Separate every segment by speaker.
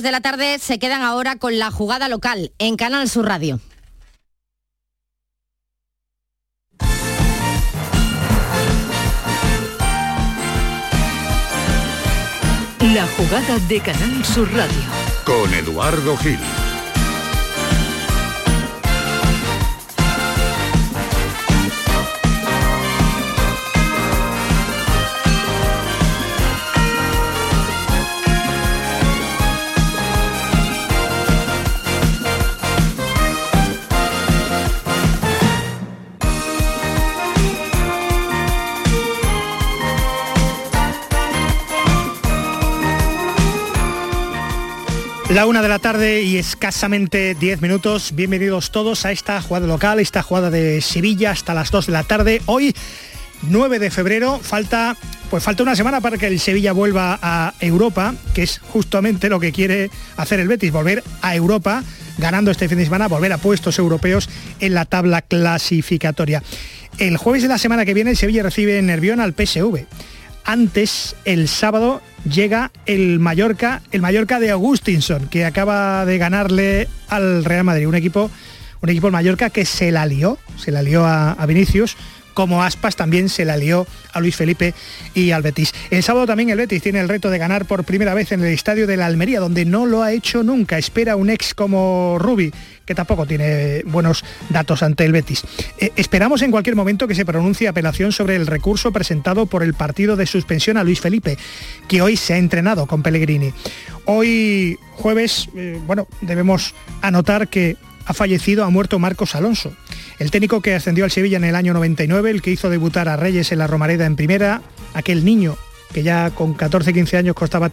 Speaker 1: de la tarde se quedan ahora con la jugada local en Canal Sur Radio.
Speaker 2: La jugada de Canal Sur Radio.
Speaker 3: Con Eduardo Gil.
Speaker 4: La una de la tarde y escasamente 10 minutos. Bienvenidos todos a esta jugada local, esta jugada de Sevilla hasta las 2 de la tarde. Hoy, 9 de febrero, falta, pues falta una semana para que el Sevilla vuelva a Europa, que es justamente lo que quiere hacer el Betis, volver a Europa, ganando este fin de semana, volver a puestos europeos en la tabla clasificatoria. El jueves de la semana que viene el Sevilla recibe en Nervión al PSV. Antes, el sábado, llega el Mallorca, el Mallorca de Augustinson, que acaba de ganarle al Real Madrid, un equipo, un equipo el Mallorca que se la lió, se la lió a, a Vinicius, como Aspas también se la lió a Luis Felipe y al Betis. El sábado también el Betis tiene el reto de ganar por primera vez en el estadio de la Almería, donde no lo ha hecho nunca. Espera un ex como Rubi, que tampoco tiene buenos datos ante el Betis. Eh, esperamos en cualquier momento que se pronuncie apelación sobre el recurso presentado por el partido de suspensión a Luis Felipe, que hoy se ha entrenado con Pellegrini. Hoy jueves, eh, bueno, debemos anotar que ha fallecido, ha muerto Marcos Alonso, el técnico que ascendió al Sevilla en el año 99, el que hizo debutar a Reyes en la Romareda en primera, aquel niño que ya con 14-15 años costaba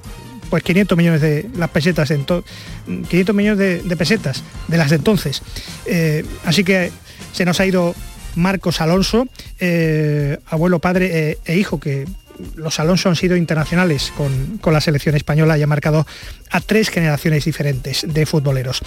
Speaker 4: pues 500 millones de las pesetas, en 500 millones de, pesetas de las de entonces. Eh, así que se nos ha ido Marcos Alonso, eh, abuelo, padre eh, e hijo, que los Alonso han sido internacionales con, con, la selección española y ha marcado a tres generaciones diferentes de futboleros.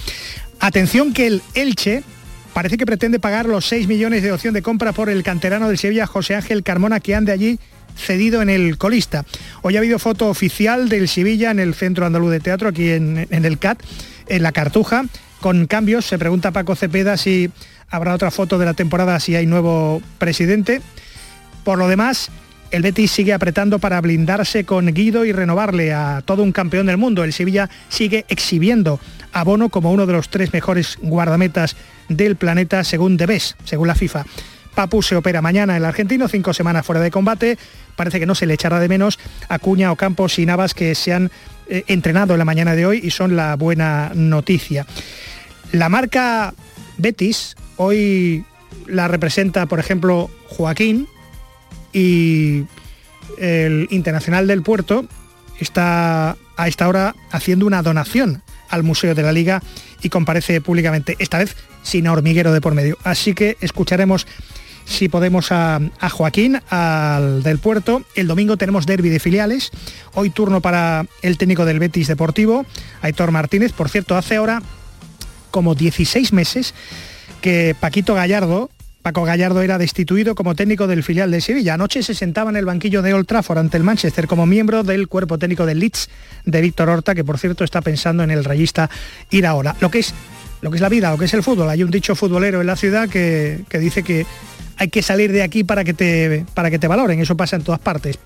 Speaker 4: Atención que el Elche parece que pretende pagar los 6 millones de opción de compra por el canterano del Sevilla José Ángel Carmona que ande allí cedido en el colista. Hoy ha habido foto oficial del Sevilla en el Centro Andaluz de Teatro, aquí en el CAT, en la Cartuja, con cambios. Se pregunta Paco Cepeda si habrá otra foto de la temporada si hay nuevo presidente. Por lo demás, el Betis sigue apretando para blindarse con Guido y renovarle a todo un campeón del mundo. El Sevilla sigue exhibiendo a Bono como uno de los tres mejores guardametas del planeta según Debes, según la FIFA. Papu se opera mañana el argentino, cinco semanas fuera de combate. Parece que no se le echará de menos a Cuña, Ocampos y Navas que se han eh, entrenado en la mañana de hoy y son la buena noticia. La marca Betis hoy la representa, por ejemplo, Joaquín y el Internacional del Puerto está a esta hora haciendo una donación al Museo de la Liga y comparece públicamente, esta vez sin hormiguero de por medio. Así que escucharemos si podemos a, Joaquín, al del puerto. El domingo tenemos derby de filiales. Hoy turno para el técnico del Betis Deportivo, Aitor Martínez. Por cierto, hace ahora como 16 meses que Paquito Gallardo, Paco Gallardo era destituido como técnico del filial de Sevilla. Anoche se sentaba en el banquillo de Old Trafford ante el Manchester como miembro del cuerpo técnico del Leeds de Víctor Horta, que por cierto está pensando en el rayista ir ahora. Lo que es lo que es la vida, lo que es el fútbol. Hay un dicho futbolero en la ciudad que, que dice que hay que salir de aquí para que te, para que te valoren. Eso pasa en todas partes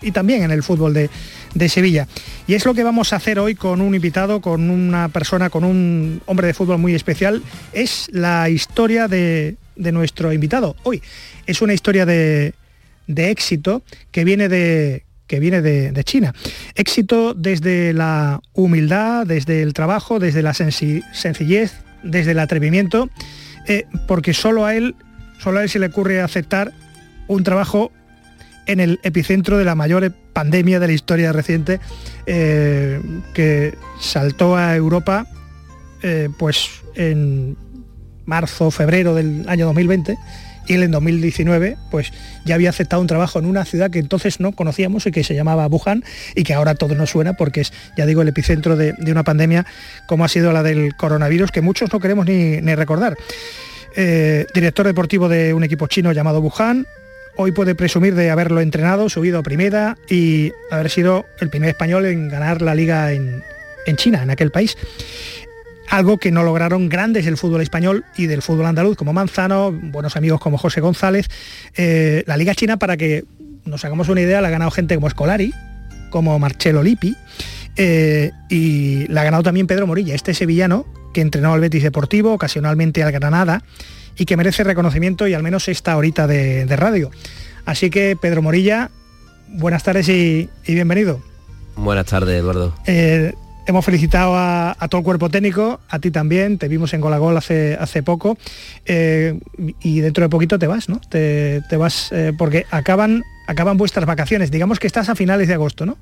Speaker 4: y también en el fútbol de, de, Sevilla. Y es lo que vamos a hacer hoy con un invitado, con una persona, con un hombre de fútbol muy especial. Es la historia de, de nuestro invitado hoy. Es una historia de, de éxito que viene de que viene de, de, China. Éxito desde la humildad, desde el trabajo, desde la sencillez, desde el atrevimiento, eh, porque solo a él, solo a él se le ocurre aceptar un trabajo en el epicentro de la mayor pandemia de la historia reciente eh, que saltó a Europa eh, pues en marzo, febrero del año 2020 y él en 2019 pues ya había aceptado un trabajo en una ciudad que entonces no conocíamos y que se llamaba Wuhan y que ahora todo nos suena porque es, ya digo, el epicentro de, de una pandemia como ha sido la del coronavirus que muchos no queremos ni, ni recordar. Eh, director deportivo de un equipo chino llamado Wuhan, hoy puede presumir de haberlo entrenado, subido a primera y haber sido el primer español en ganar la liga en, en China, en aquel país algo que no lograron grandes del fútbol español y del fútbol andaluz, como Manzano, buenos amigos como José González. Eh, la Liga China, para que nos hagamos una idea, la ha ganado gente como Escolari, como Marcelo Lippi, eh, y la ha ganado también Pedro Morilla, este sevillano que entrenó al Betis Deportivo, ocasionalmente al Granada, y que merece reconocimiento y al menos esta horita de, radio. Así que Pedro Morilla, buenas tardes y, bienvenido.
Speaker 5: Buenas tardes, Eduardo.
Speaker 4: Eh, hemos felicitado a, todo el cuerpo técnico, a ti también, te vimos en Golagol hace, hace poco eh, y dentro de poquito te vas, ¿no? Te, vas porque acaban, acaban vuestras vacaciones. Digamos que estás a finales de agosto, ¿no?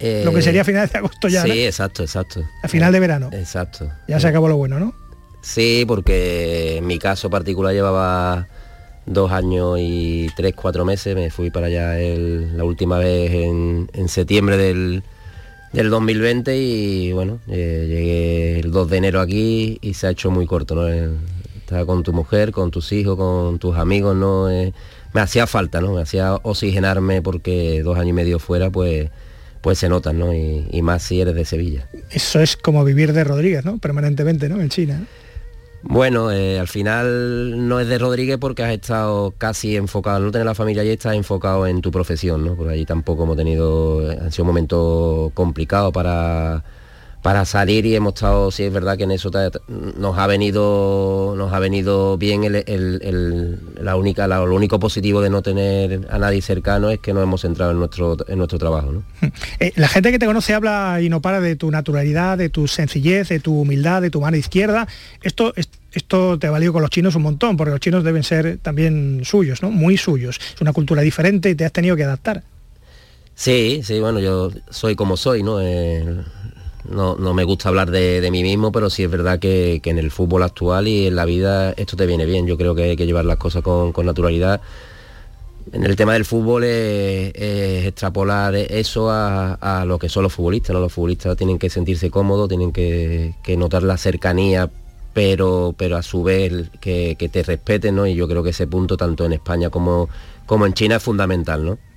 Speaker 4: lo que sería a finales de agosto ya.
Speaker 5: Sí, exacto, exacto.
Speaker 4: A final de verano.
Speaker 5: Exacto.
Speaker 4: Ya se acabó lo bueno, ¿no?
Speaker 5: Sí, porque en mi caso particular llevaba dos años y tres, cuatro meses. Me fui para allá la última vez en, septiembre del, 2020 y bueno, eh, llegué el 2 de enero aquí y se ha hecho muy corto, ¿no? Eh, estaba con tu mujer, con tus hijos, con tus amigos, ¿no? Eh, me hacía falta, ¿no? Me hacía oxigenarme porque dos años y medio fuera, pues pues se notan, ¿no? Y, más si eres de Sevilla.
Speaker 4: Eso es como vivir de Rodríguez, ¿no? Permanentemente, ¿no? En China.
Speaker 5: Bueno, eh, al final no es de Rodríguez porque has estado casi enfocado, no tener la familia allí, estás enfocado en tu profesión, ¿no? Porque allí tampoco hemos tenido, han sido un momento complicado para para salir y hemos estado, sí es verdad que en eso nos ha venido nos ha venido bien la única, lo único positivo de no tener a nadie cercano es que nos hemos centrado en nuestro, en nuestro trabajo.
Speaker 4: Eh, la gente que te conoce habla y no para de tu naturalidad, de tu sencillez, de tu humildad, de tu mano izquierda. Esto, esto te ha valido con los chinos un montón, porque los chinos deben ser también suyos, ¿no? Muy suyos. Es una cultura diferente y te has tenido que adaptar.
Speaker 5: Sí, sí, bueno, yo soy como soy, ¿no? Eh, no, me gusta hablar de, mí mismo, pero sí es verdad que, en el fútbol actual y en la vida esto te viene bien. Yo creo que hay que llevar las cosas con, naturalidad. En el tema del fútbol es, extrapolar eso a, lo que son los futbolistas. ¿no? Los futbolistas tienen que sentirse cómodos, tienen que, notar la cercanía, pero, pero a su vez que, te respeten, ¿no? Y yo creo que ese punto, tanto en España como, como en China, es fundamental, ¿no?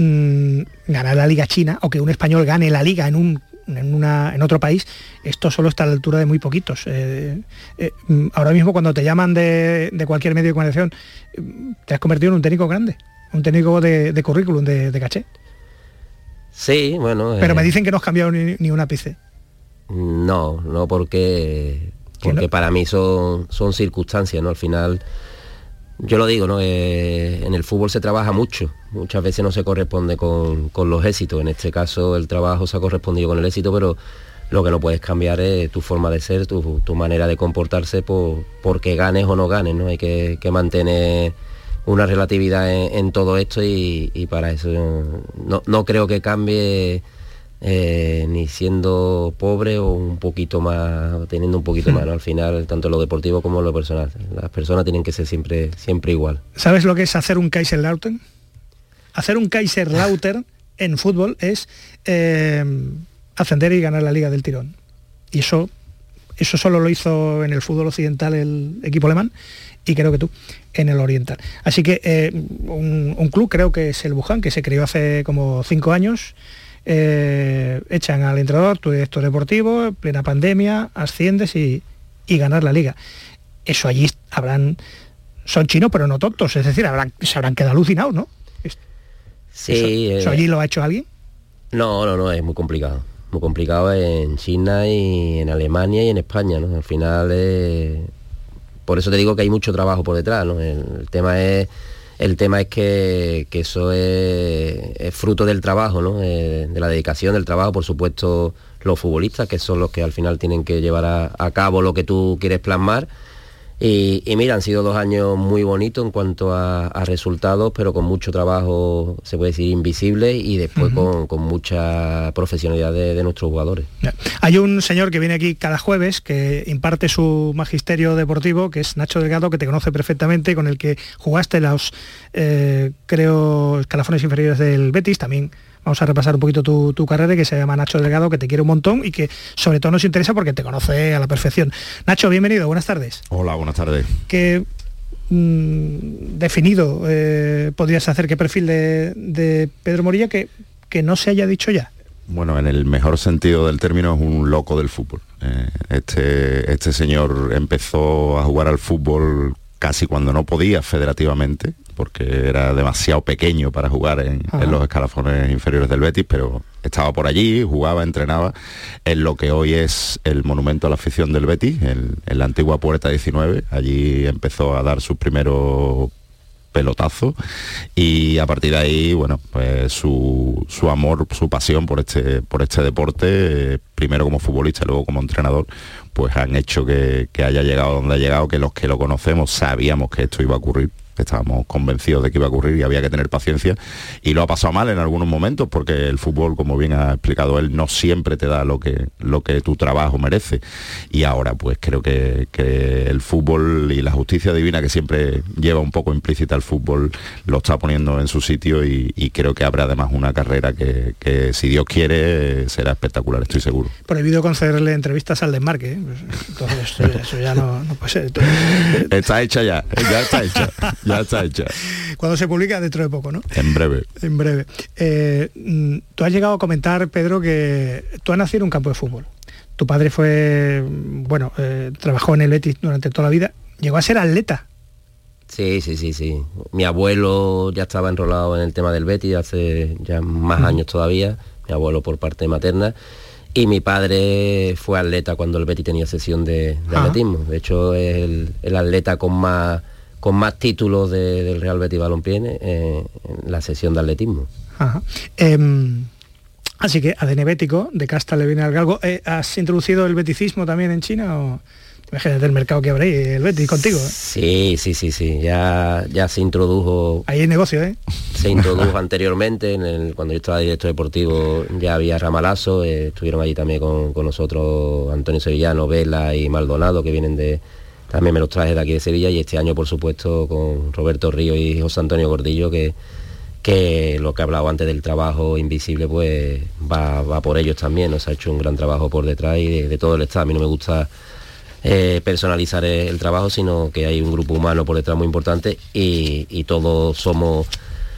Speaker 4: Mm, ganar la liga china o que un español gane la liga en un en, una, en otro país, esto solo está a la altura de muy poquitos. Eh, eh, mm, ahora mismo cuando te llaman de, cualquier medio de comunicación, mm, te has convertido en un técnico grande, un técnico de, currículum, de, caché.
Speaker 5: Sí, bueno.
Speaker 4: Pero me eh, dicen que no has cambiado ni, ni un ápice.
Speaker 5: No, no porque, porque para mí son, son circunstancias, ¿no? Al final yo lo digo, ¿no? Eh, en el fútbol se trabaja mucho, muchas veces no se corresponde con, los éxitos, en este caso el trabajo se ha correspondido con el éxito, pero lo que no puedes cambiar es tu forma de ser, tu, manera de comportarse por, porque ganes o no ganes, ¿no? Hay que, mantener una relatividad en, todo esto y, y para eso no, no creo que cambie eh, ni siendo pobre o un poquito más, teniendo un poquito más, Al final, tanto lo deportivo como lo personal. Las personas tienen que ser siempre, siempre igual.
Speaker 4: ¿Sabes lo que es hacer un Kaiserlautern? Hacer un Kaiserlautern en fútbol es eh, ascender y ganar la liga del tirón. Y eso, eso solo lo hizo en el fútbol occidental el equipo alemán y creo que tú en el oriental. Así que eh, un, un, club creo que es el Wuhan, que se creó hace como cinco años, eh, echan al entrenador, tu director deportivo, plena pandemia, asciendes y, ganar la liga. Eso allí habrán, son chinos pero no tontos, es decir, habrán, se habrán quedado alucinados, ¿no?
Speaker 5: Sí.
Speaker 4: ¿Eso, allí lo ha hecho alguien?
Speaker 5: No, no, no, es muy complicado. Muy complicado en China y en Alemania y en España, ¿no? Al final, por eso te digo que hay mucho trabajo por detrás, ¿no? el tema es el tema es que, eso es, fruto del trabajo, ¿no? Eh, de la dedicación del trabajo, por supuesto, los futbolistas, que son los que al final tienen que llevar a cabo lo que tú quieres plasmar y, mira, han sido dos años muy bonitos en cuanto a, resultados, pero con mucho trabajo, se puede decir, invisible y después con, mucha profesionalidad de, nuestros jugadores.
Speaker 4: Hay un señor que viene aquí cada jueves que imparte su magisterio deportivo, que es Nacho Delgado, que te conoce perfectamente, con el que jugaste los, eh, creo, escalafones inferiores del Betis, también vamos a repasar un poquito tu, carrera, que se llama Nacho Delgado, que te quiere un montón y que sobre todo nos interesa porque te conoce a la perfección. Nacho, bienvenido, buenas tardes.
Speaker 6: Hola, buenas tardes.
Speaker 4: ¿Qué mm, definido eh, podrías hacer qué perfil de, Pedro Morilla que, que no se haya dicho ya?
Speaker 6: bueno, en el mejor sentido del término es un loco del fútbol. Eh, este, este señor empezó a jugar al fútbol casi cuando no podía federativamente, porque era demasiado pequeño para jugar en, los escalafones inferiores del Betis, pero estaba por allí, jugaba, entrenaba en lo que hoy es el monumento a la afición del Betis, en, en la antigua Puerta 19. Allí empezó a dar sus primeros pelotazo. Y a partir de ahí bueno pues su, amor su pasión por este por este deporte primero como futbolista luego como entrenador pues han hecho que, que haya llegado donde ha llegado que los que lo conocemos sabíamos que esto iba a ocurrir estábamos convencidos de que iba a ocurrir y había que tener paciencia y lo ha pasado mal en algunos momentos porque el fútbol, como bien ha explicado él, no siempre te da lo que, lo que tu trabajo merece y ahora pues creo que, el fútbol y la justicia divina que siempre lleva un poco implícita el fútbol lo está poniendo en su sitio y, creo que habrá además una carrera que, si Dios quiere será espectacular, estoy seguro.
Speaker 4: Prohibido concederle entrevistas al desmarque, ¿eh? Entonces, eso, ya no, puede ser.
Speaker 6: Está hecha ya, ya está hecha. Ya está hecha.
Speaker 4: Cuando se publica dentro de poco, ¿no?
Speaker 6: En breve.
Speaker 4: En breve. Eh, mm, tú has llegado a comentar, Pedro, que tú has nacido en un campo de fútbol. Tu padre fue, bueno, eh, trabajó en el Betis durante toda la vida. Llegó a ser atleta.
Speaker 5: Sí, sí, sí, sí. Mi abuelo ya estaba enrolado en el tema del Betis hace ya más años todavía. Mi abuelo por parte materna. Y mi padre fue atleta cuando el Betis tenía sesión de, atletismo. De hecho, es el atleta con más con más títulos del Real Betis Balompié eh, en la sesión de atletismo.
Speaker 4: Em, así que ADN bético, de casta le viene al galgo. Eh, ¿Has introducido el beticismo también en China o...? Imagínate el mercado que habréis, el Betis contigo. ¿eh?
Speaker 5: Sí, sí, sí, sí. Ya, ya se introdujo.
Speaker 4: Ahí hay negocio, ¿eh?
Speaker 5: Se introdujo anteriormente, en cuando yo estaba director deportivo ya había ramalazo, estuvieron allí también con, con, nosotros Antonio Sevillano, Vela y Maldonado, que vienen de, también me los traje de aquí de Sevilla y este año por supuesto con Roberto Río y José Antonio Gordillo que, que lo que he hablado antes del trabajo invisible pues va, por ellos también, nos ha hecho un gran trabajo por detrás y de, todo el estado. A mí no me gusta eh, personalizar el, trabajo, sino que hay un grupo humano por detrás muy importante y, todos somos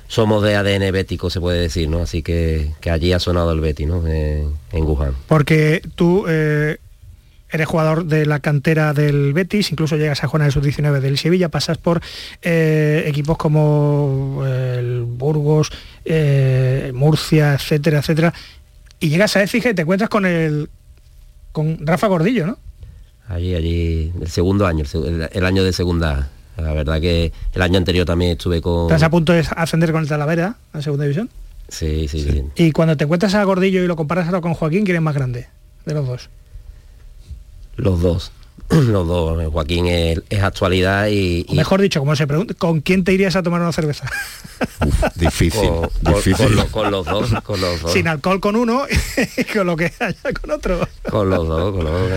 Speaker 5: somos de ADN bético, se puede decir, ¿no? Así que, allí ha sonado el Betty, ¿no? en Wuhan.
Speaker 4: Porque tú eh, eres jugador de la cantera del Betis, incluso llegas a jugar en el sub-19 del Sevilla, pasas por eh, equipos como eh, el Burgos, eh, Murcia, etcétera, etcétera, y llegas a Écija y te encuentras con el con Rafa Gordillo, ¿no?
Speaker 5: Allí, allí, el segundo año, el, año de segunda. La verdad que el año anterior también estuve con...
Speaker 4: ¿Estás a punto de ascender con el Talavera a segunda división?
Speaker 5: Sí, sí, sí,
Speaker 4: Y cuando te encuentras a Gordillo y lo comparas ahora con Joaquín, ¿quién es más grande de los dos?
Speaker 5: Los dos. Los dos. Joaquín es, actualidad y,
Speaker 4: Mejor dicho, como se pregunta, ¿con quién te irías a tomar una cerveza?
Speaker 6: difícil.
Speaker 5: Con, difícil. Con, los dos, con los dos.
Speaker 4: Sin alcohol con uno y con lo que haya con otro.
Speaker 5: Con los dos, con los dos.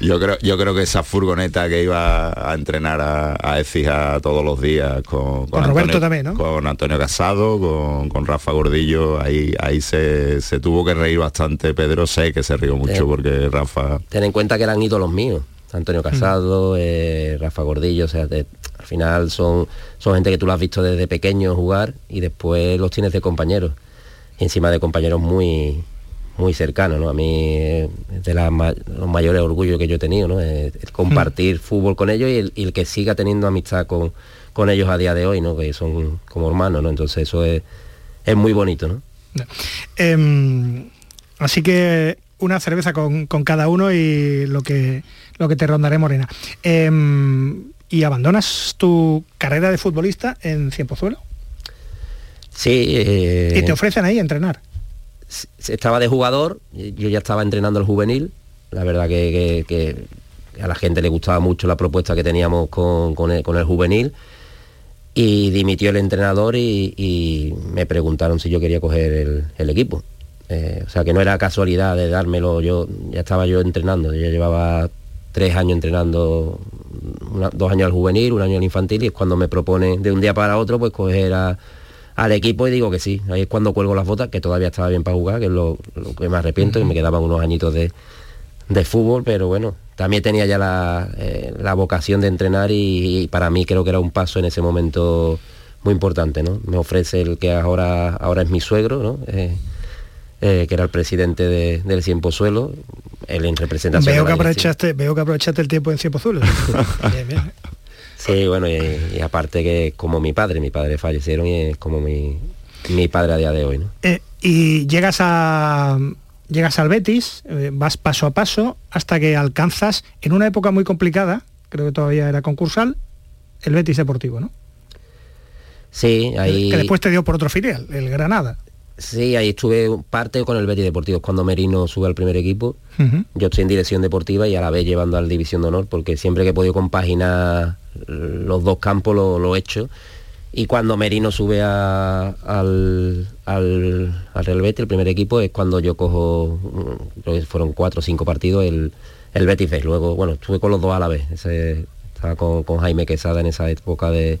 Speaker 6: Yo creo, yo creo que esa furgoneta que iba a entrenar a, a Ecija todos los días con,
Speaker 4: con, Roberto también, ¿no?
Speaker 6: Con Antonio Casado, con, Rafa Gordillo, ahí, ahí se, tuvo que reír bastante. Pedro sé que se rió mucho porque Rafa.
Speaker 5: Ten en cuenta que eran ídolos míos. Antonio Casado, mm. eh, Rafa Gordillo, o sea, al final son, son gente que tú lo has visto desde pequeño jugar y después los tienes de compañeros. encima de compañeros muy, muy cercano, ¿no? A mí es de los mayores orgullos que yo he tenido, ¿no? Es, compartir mm. fútbol con ellos y el, que siga teniendo amistad con, con ellos a día de hoy, ¿no? Que son como hermanos, ¿no? Entonces eso es, es muy bonito, ¿no?
Speaker 4: Em, así que una cerveza con, cada uno y lo que, lo que te rondaré, Morena. Em, ¿Y abandonas tu carrera de futbolista en Cienpozuelo?
Speaker 5: Sí.
Speaker 4: Eh, ¿Y te ofrecen ahí entrenar?
Speaker 5: estaba de jugador, yo ya estaba entrenando el juvenil, la verdad que, a la gente le gustaba mucho la propuesta que teníamos con, el, juvenil y dimitió el entrenador y, me preguntaron si yo quería coger el, equipo. Eh, o sea que no era casualidad de dármelo, yo ya estaba yo entrenando, yo llevaba tres años entrenando, dos años al juvenil, un año al infantil y es cuando me propone de un día para otro pues coger a al equipo y digo que sí. Ahí es cuando cuelgo las botas, que todavía estaba bien para jugar, que es lo, que me arrepiento, y me quedaban unos añitos de, fútbol, pero bueno, también tenía ya la, eh, vocación de entrenar y, para mí creo que era un paso en ese momento muy importante, ¿no? Me ofrece el que ahora, ahora es mi suegro, ¿no? Eh, eh, que era el presidente de, del Cienpozuelo, él en representación
Speaker 4: Veo
Speaker 5: de
Speaker 4: que aprovechaste, veo que aprovechaste el tiempo en. Bien, bien.
Speaker 5: Sí, bueno, y, y aparte que como mi padre, mi padre fallecieron y es como mi, mi padre a día de hoy, ¿no?
Speaker 4: Eh, y llegas a llegas al Betis, eh, vas paso a paso hasta que alcanzas en una época muy complicada, creo que todavía era concursal, el Betis Deportivo, ¿no?
Speaker 5: Sí, ahí...
Speaker 4: Que después te dio por otro filial, el Granada.
Speaker 5: Sí, ahí estuve parte con el Betis Deportivo cuando Merino sube al primer equipo. Yo estoy en dirección deportiva y a la vez llevando al División de Honor porque siempre que he podido compaginar los dos campos lo, lo he hecho. Y cuando Merino sube a- al, al, al Real Betis, el primer equipo, es cuando yo cojo, creo que fueron cuatro o cinco partidos, el, el Betis. Luego, bueno, estuve con los dos a la vez. Ese- estaba con, con Jaime Quesada en esa época de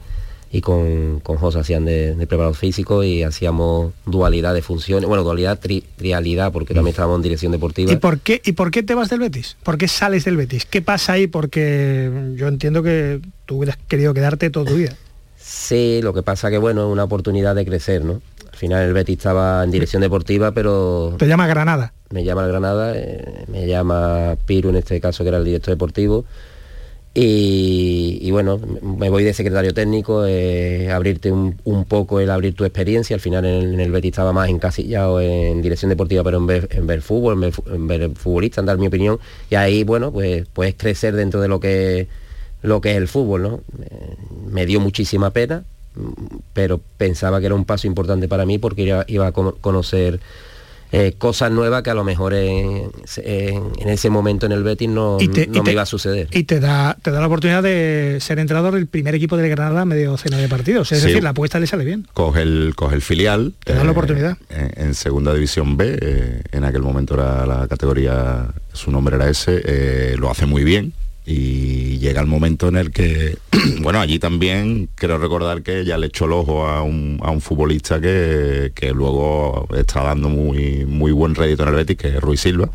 Speaker 5: y con, con José hacían de, de preparador físico y hacíamos dualidad de funciones, bueno, dualidad, tri- trialidad, porque también estábamos en dirección deportiva.
Speaker 4: ¿Y por, qué, ¿Y por qué te vas del Betis? ¿Por qué sales del Betis? ¿Qué pasa ahí? Porque yo entiendo que tú hubieras querido quedarte toda tu vida.
Speaker 5: Sí, lo que pasa que bueno, es una oportunidad de crecer, ¿no? Al final el Betis estaba en dirección deportiva, pero
Speaker 4: Te llama Granada.
Speaker 5: me llama Granada, eh, me llama Piru en este caso, que era el director deportivo, y, bueno, me voy de secretario técnico, eh, abrirte un, un poco el abrir tu experiencia, al final en el, Betis estaba más encasillado en dirección deportiva, pero en ver, fútbol, en ver, futbolista, en dar mi opinión, y ahí, bueno, pues puedes crecer dentro de lo que lo que es el fútbol, ¿no? Eh, me dio muchísima pena, pero pensaba que era un paso importante para mí porque iba, a cono- conocer eh, cosas nuevas que a lo mejor en, en- en ese momento en el Betis no,
Speaker 4: Y te-
Speaker 5: no
Speaker 4: y
Speaker 5: me
Speaker 4: te-
Speaker 5: iba a suceder.
Speaker 4: Y te da, te da la oportunidad de ser entrenador del primer equipo del Granada a medio docena de partidos. Es
Speaker 6: Sí.
Speaker 4: decir, la apuesta le sale bien.
Speaker 6: coge el, coge el filial.
Speaker 4: Te dan la oportunidad.
Speaker 6: En, en segunda división B, eh, en aquel momento era la categoría, su nombre era ese, eh, lo hace muy bien. Y llega el momento en el que, bueno, allí también quiero recordar que ya le echó el ojo a un, a un futbolista que, que luego está dando muy, muy buen rédito en el Betis, que es Ruiz Silva,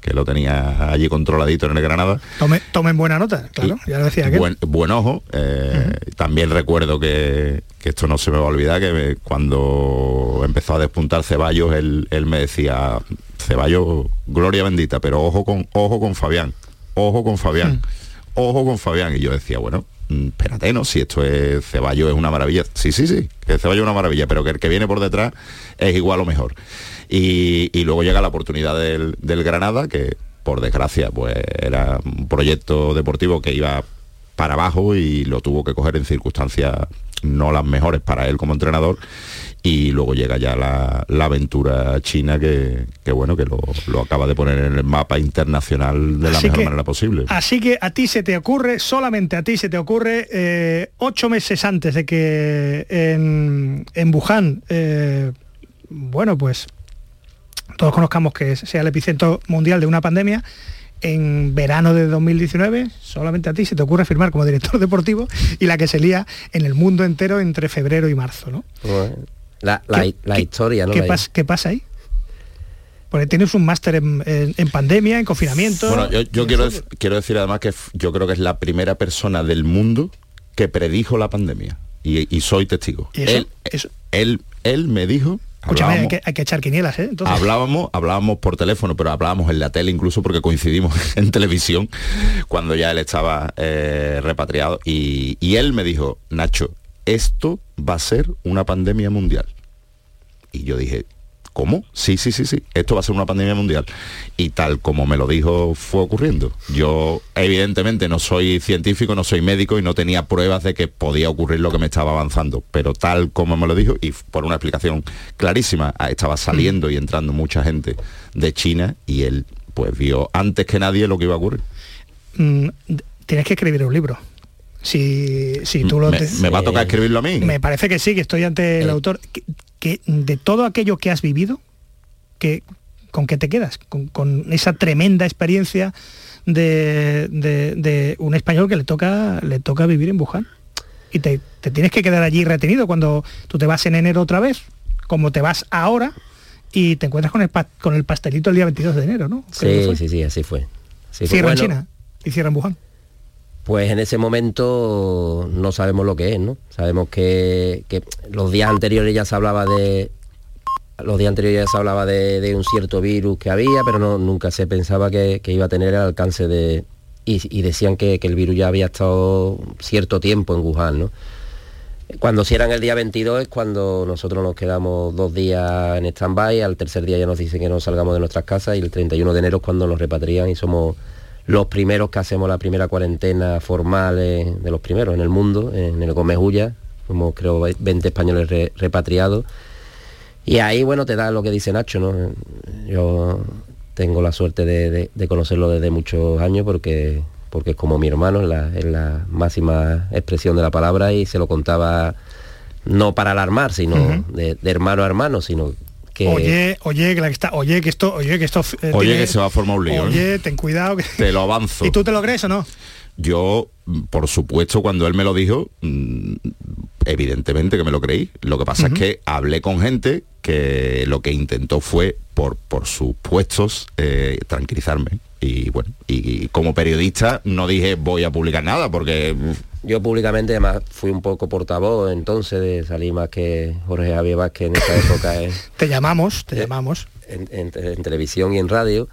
Speaker 6: que lo tenía allí controladito en el Granada.
Speaker 4: Tome, tomen buena nota, claro, ya lo decía.
Speaker 6: Buen, buen ojo. eh, También recuerdo que, que esto no se me va a olvidar, que me- cuando empezó a despuntar Ceballos, él, él me decía, Ceballos, gloria bendita, pero ojo con, ojo con Fabián, ojo con Fabián, ojo con Fabián. Y yo decía, bueno, mm, espérate, ¿no? Si esto es Ceballos es una maravilla. Sí, sí, sí, que Ceballos es una maravilla, pero que el que viene por detrás es igual o mejor. Y, y luego llega la oportunidad del, del Granada, que por desgracia, pues era un proyecto deportivo que iba para abajo y lo tuvo que coger en circunstancias no las mejores para él como entrenador y luego llega ya la, la aventura china que, que bueno que lo, lo acaba de poner en el mapa internacional de la
Speaker 4: Así
Speaker 6: mejor
Speaker 4: que-
Speaker 6: manera posible
Speaker 4: Así que a ti se te ocurre, solamente a ti se te ocurre, eh, ocho meses antes de que en, en Wuhan, eh, bueno, pues todos conozcamos que sea el epicentro mundial de una pandemia, en verano de 2019, solamente a ti se te ocurre firmar como director deportivo y la que se lía en el mundo entero entre febrero y marzo, ¿no?
Speaker 5: Bueno, la, la-
Speaker 4: ¿Qué-
Speaker 5: la historia, ¿no?
Speaker 4: ¿Qué,
Speaker 5: La-
Speaker 4: pas- qué pasa ahí? Porque tienes un máster en, en- en pandemia, en confinamiento.
Speaker 6: bueno yo, quiero, quiero decir además que yo creo que es la primera persona del mundo que predijo la pandemia y, y soy testigo
Speaker 4: ¿Y eso?
Speaker 6: él,
Speaker 4: Eso-
Speaker 6: él él me dijo
Speaker 4: Escúchame, hay
Speaker 6: hablábamos-
Speaker 4: que, hay que echar quinielas, ¿eh? Entonces,
Speaker 6: Hablábamos, hablábamos por teléfono, pero hablábamos en la tele incluso porque coincidimos en televisión cuando ya él estaba eh, repatriado. Y, y él me dijo, Nacho, esto va a ser una pandemia mundial. Y yo dije, ¿cómo? Sí, sí, sí, sí, esto va a ser una pandemia mundial. Y tal como me lo dijo, fue ocurriendo. Yo evidentemente no soy científico, no soy médico y no tenía pruebas de que podía ocurrir lo que me estaba avanzando. Pero tal como me lo dijo, y por una explicación clarísima, ah, estaba saliendo y entrando mucha gente de China y él pues vio antes que nadie lo que iba a ocurrir.
Speaker 4: mm, tienes que escribir un libro. Si, si tú lo...
Speaker 6: me,
Speaker 4: te-
Speaker 6: me va a tocar escribirlo a mí.
Speaker 4: Me parece que sí, que estoy ante el
Speaker 5: Eh.
Speaker 4: autor. Que, que de todo aquello que has vivido, que, ¿con qué te quedas? Con, con esa tremenda experiencia de, de- de un español que le toca, le toca vivir en Wuhan. Y te, te tienes que quedar allí retenido cuando tú te vas en enero otra vez, como te vas ahora, y te encuentras con el, pa- con el pastelito el día 22 de enero, ¿no?
Speaker 5: Sí, sí, sí, así fue. Así fue.
Speaker 4: Cierra en
Speaker 5: Bueno,
Speaker 4: China y cierra en Wuhan.
Speaker 5: Pues en ese momento no sabemos lo que es, ¿no? Sabemos que, los días anteriores ya se hablaba de... los días anteriores ya se hablaba de, un cierto virus que había, pero no, nunca se pensaba que, iba a tener el alcance de... Y, decían que, el virus ya había estado cierto tiempo en Wuhan, ¿no? Cuando si eran el día 22 es cuando nosotros nos quedamos dos días en stand-by, al tercer día ya nos dicen que no salgamos de nuestras casas y el 31 de enero es cuando nos repatrian y somos los primeros que hacemos la primera cuarentena formal eh, de los primeros en el mundo, en el Gómez como creo 20 españoles repatriados. Y ahí, bueno, te da lo que dice Nacho, ¿no? Yo tengo la suerte de, conocerlo desde muchos años porque, porque es como mi hermano, es la, máxima expresión de la palabra y se lo contaba no para alarmar, sino de, hermano a hermano, sino que...
Speaker 4: Oye, oye, que está, oye, que esto, oye, que esto...
Speaker 6: Eh, oye, que se va a formar un lío.
Speaker 4: Oye, ten cuidado. Que...
Speaker 6: Te lo avanzo.
Speaker 4: ¿Y tú te lo crees o no?
Speaker 6: Yo, por supuesto, cuando él me lo dijo, mm, evidentemente que me lo creí. Lo que pasa es que hablé con gente que lo que intentó fue, por, por sus puestos, eh, tranquilizarme. Y bueno, y, como periodista no dije voy a publicar nada porque...
Speaker 5: Yo públicamente además fui un poco portavoz entonces de salir más que Jorge Javier Vázquez en esa época.
Speaker 4: te llamamos, te llamamos.
Speaker 5: En, televisión y en radio.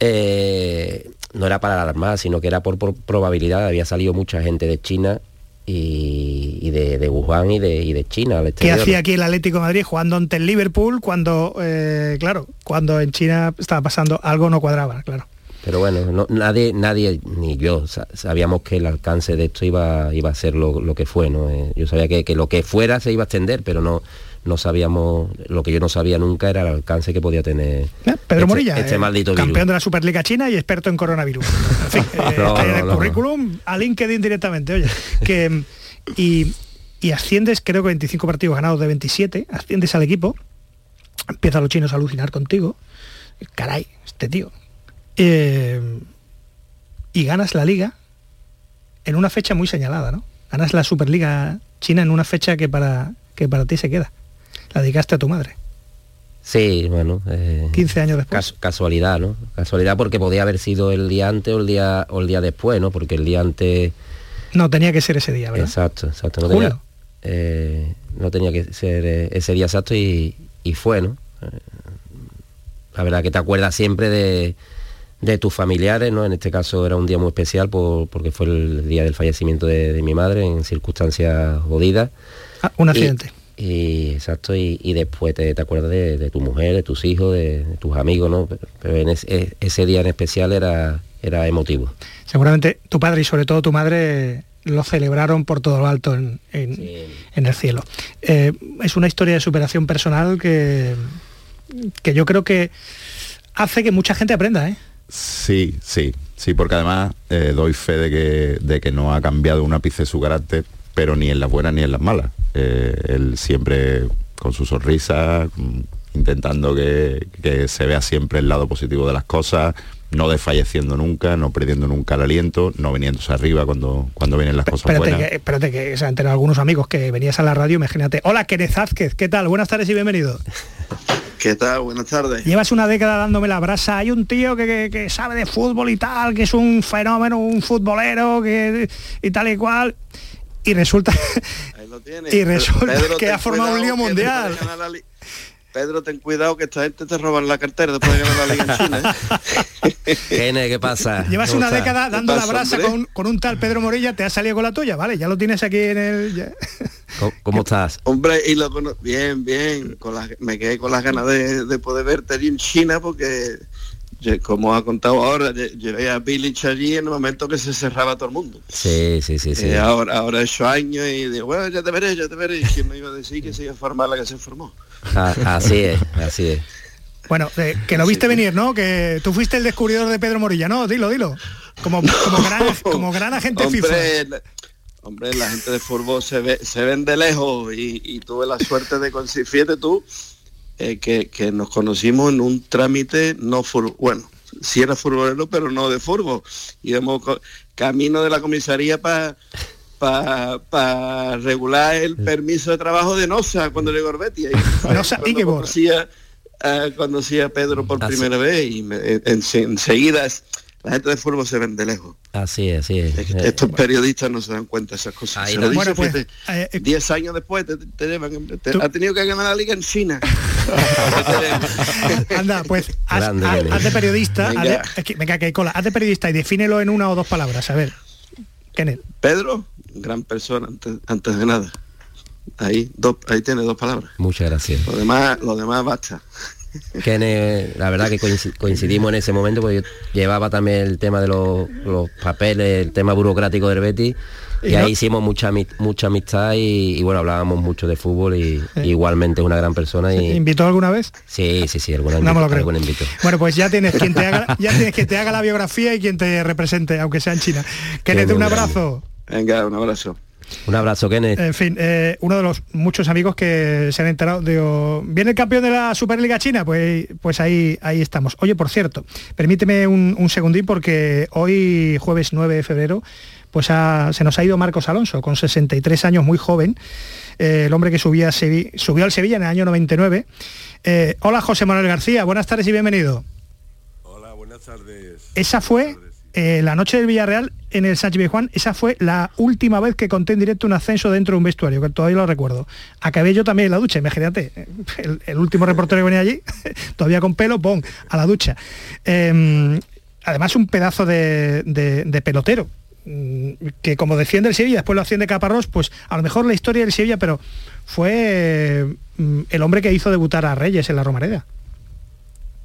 Speaker 5: Eh, no era para alarmar, sino que era por, probabilidad. Había salido mucha gente de China y, de, Wuhan y de, y de China.
Speaker 4: ¿Qué hacía aquí el Atlético de Madrid jugando ante el Liverpool cuando, eh, claro, cuando en China estaba pasando algo no cuadraba, claro?
Speaker 5: Pero bueno, nadie, nadie, ni yo, sabíamos que el alcance de esto iba, iba a ser lo, que fue, ¿no? Eh, yo sabía que, que, lo que fuera se iba a extender, pero no, no sabíamos, lo que yo no sabía nunca era el alcance que podía tener
Speaker 4: Pedro este, Morilla, este maldito campeón de la Superliga China y experto en coronavirus. En fin, eh, el currículum a LinkedIn directamente, oye. Que, y, asciendes, creo que 25 partidos ganados de 27, asciendes al equipo, empiezan los chinos a alucinar contigo, caray, este tío. Eh, y ganas la liga en una fecha muy señalada, ¿no? Ganas la Superliga China en una fecha que para, que para ti se queda la dedicaste a tu madre.
Speaker 5: Sí, bueno.
Speaker 4: 15 eh, años después.
Speaker 5: casualidad, ¿no? Casualidad porque podía haber sido el día antes o el día, o el día después, ¿no? Porque el día antes...
Speaker 4: No, tenía que ser ese día, ¿verdad?
Speaker 5: Exacto, exacto. No, tenía, eh, no tenía que ser eh, ese día exacto y, fue, ¿no? la verdad que te acuerdas siempre de, de, tus familiares, ¿no? En este caso era un día muy especial porque fue el día del fallecimiento de, mi madre en circunstancias jodidas.
Speaker 4: Ah, un accidente.
Speaker 5: Y exacto, y, después te, acuerdas de, tu mujer, de tus hijos, de, tus amigos, ¿no? Pero, en ese día en especial era, era emotivo.
Speaker 4: Seguramente tu padre y sobre todo tu madre lo celebraron por todo lo alto en, el cielo. Eh, es una historia de superación personal que, que yo creo que hace que mucha gente aprenda, ¿eh?
Speaker 6: Sí, sí, sí, porque además eh, doy fe de que, de que no ha cambiado un ápice su carácter pero ni en las buenas ni en las malas. Eh, él siempre con su sonrisa, mm, intentando que, se vea siempre el lado positivo de las cosas, no desfalleciendo nunca, no perdiendo nunca el aliento, no viniéndose arriba cuando, cuando vienen las cosas espérate buenas.
Speaker 4: Que, espérate que se han enterado algunos amigos que venías a la radio, imagínate. Hola, Kenneth Azquez, ¿qué tal? Buenas tardes y bienvenido.
Speaker 7: ¿Qué tal? Buenas tardes.
Speaker 4: Llevas una década dándome la brasa. Hay un tío que, sabe de fútbol y tal, que es un fenómeno, un futbolero, que y tal y cual y resulta y resulta que ha formado un lío mundial.
Speaker 7: Pedro, ten cuidado que esta gente te roban la cartera después de ganar la Liga en China.
Speaker 5: ¿eh? ¿Qué pasa?
Speaker 4: Llevas una década dando la brasa con, un tal Pedro Morilla, te has salido con la tuya, ¿vale? Ya lo tienes aquí en el...
Speaker 5: ¿Cómo, estás?
Speaker 7: Hombre, y lo bien, bien. me quedé con las ganas de, de poder verte allí en China porque como ha contado ahora, llevé a Billy allí en el momento que se cerraba todo el mundo.
Speaker 5: Sí, sí, sí, sí.
Speaker 7: Eh, ahora, ahora he hecho años y digo, bueno, ya te veré, ya te veré. Y quién me iba a decir que se iba a formar la que se formó.
Speaker 5: Ah, así es, así es.
Speaker 4: Bueno, eh, que lo viste venir, ¿no? Que tú fuiste el descubridor de Pedro Morilla, ¿no? Dilo, dilo. Como, como, gran, como gran agente
Speaker 7: hombre,
Speaker 4: FIFA.
Speaker 7: Hombre, la gente de fútbol se, ve, se ven de lejos y, y tuve la suerte de conseguir, fíjate tú, eh, que, nos conocimos en un trámite no bueno, si era furbolero, pero no de furbo. Íbamos camino de la comisaría para para regular el permiso de trabajo de Nosa cuando llegó Orbetti.
Speaker 4: Nosa y que
Speaker 7: conocía, uh, conocía a Pedro por primera vez y enseguida la gente de fútbol se ven de lejos.
Speaker 5: Así es, así es.
Speaker 7: Que Estos periodistas no se dan cuenta de esas cosas.
Speaker 5: Ahí
Speaker 7: Se lo dice,
Speaker 4: Bueno, pues,
Speaker 7: fíjate,
Speaker 4: eh, eh,
Speaker 7: 10 años después te, te llevan- te- ha tenido que ganar la liga en China.
Speaker 4: Anda, pues haz,
Speaker 5: Grande,
Speaker 4: haz- haz de periodista, haz de-
Speaker 7: Venga.
Speaker 4: es que- venga, que hay cola, haz de periodista y defínelo en una o dos palabras, a ver. Kenneth.
Speaker 7: Pedro, gran persona antes, antes de nada. Ahí, dos, ahí tiene dos palabras.
Speaker 5: Muchas gracias.
Speaker 7: Lo demás, lo demás basta.
Speaker 5: Kenneth, la verdad que coinci- coincidimos en ese momento porque yo llevaba también el tema de los, los papeles, el tema burocrático del Betis y,
Speaker 4: Y no-
Speaker 5: ahí hicimos mucha mucha amistad y, y bueno, hablábamos mucho de fútbol y igualmente es una gran persona y
Speaker 4: ¿Invitó alguna vez?
Speaker 5: sí, sí, sí, alguna
Speaker 4: No me lo creo.
Speaker 5: alguna invito.
Speaker 4: Bueno, pues ya tienes quien te haga, ya tienes quien te haga la biografía y quien te represente, aunque sea en China. Kenneth, un
Speaker 5: grande.
Speaker 4: abrazo.
Speaker 7: Venga, un abrazo.
Speaker 5: Un abrazo, Kenneth.
Speaker 4: En fin, eh, uno de los muchos amigos que se han enterado, digo, ¿viene el campeón de la Superliga China? Pues, pues ahí, ahí estamos. Oye, por cierto, permíteme un, un segundín porque hoy, jueves 9 de febrero, pues ha- se nos ha ido Marcos Alonso, con 63 años, muy joven, eh, el hombre que subía a subió al Sevilla en el año 99. Eh, hola, José Manuel García, buenas tardes y bienvenido.
Speaker 8: Hola, buenas tardes.
Speaker 4: Esa fue eh, la noche del Villarreal en el Sánchez Juan. Esa fue la última vez que conté en directo un ascenso dentro de un vestuario, que todavía lo recuerdo. Acabé yo también en la ducha, imagínate. eh, El, el último reportero que venía allí, todavía con pelo, ¡pum! a la ducha. Eh, además, un pedazo de pelotero. mm, que como defiende el Sevilla, después lo asciende Caparrós, pues a lo mejor la historia del Sevilla, pero fue mm, el hombre que hizo debutar a Reyes en la Romareda.